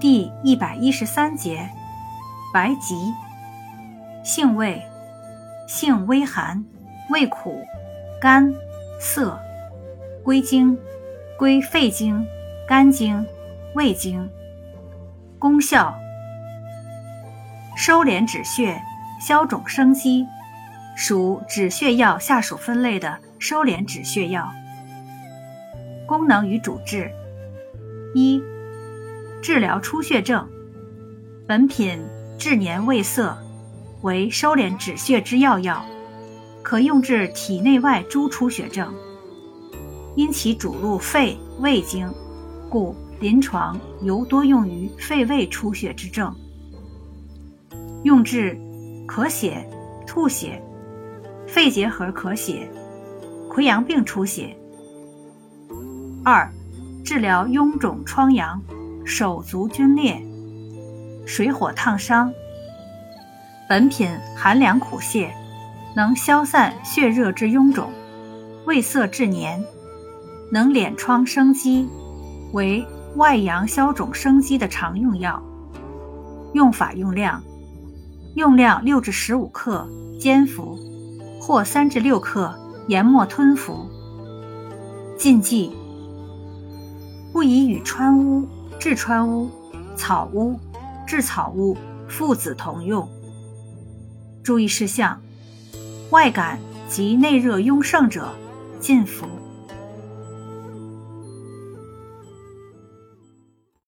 第一百一十三节，白及，性味，性微寒，味苦，甘涩，归经，归肺经、肝经、胃经。功效，收敛止血，消肿生肌，属止血药下属分类的收敛止血药。功能与主治：一、治疗出血症。本品治年胃涩，为收敛止血之要药，可用治体内外诸出血症。因其主入肺胃经，故临床尤多用于肺胃出血之症。用治咳血、吐血、肺结核咳血、溃疡病出血。二、治疗臃肿疮疡、手足皲裂、水火烫伤。本品寒凉苦泻，能消散血热之臃肿，味涩质黏，能敛疮生肌，为外阳消肿生肌的常用药。用法用量：用量六至十五克煎服，或三至六克研末吞服。禁忌。不宜与川乌、治川乌、草乌、炙草乌父子同用。注意事项：外感及内热壅盛者禁服。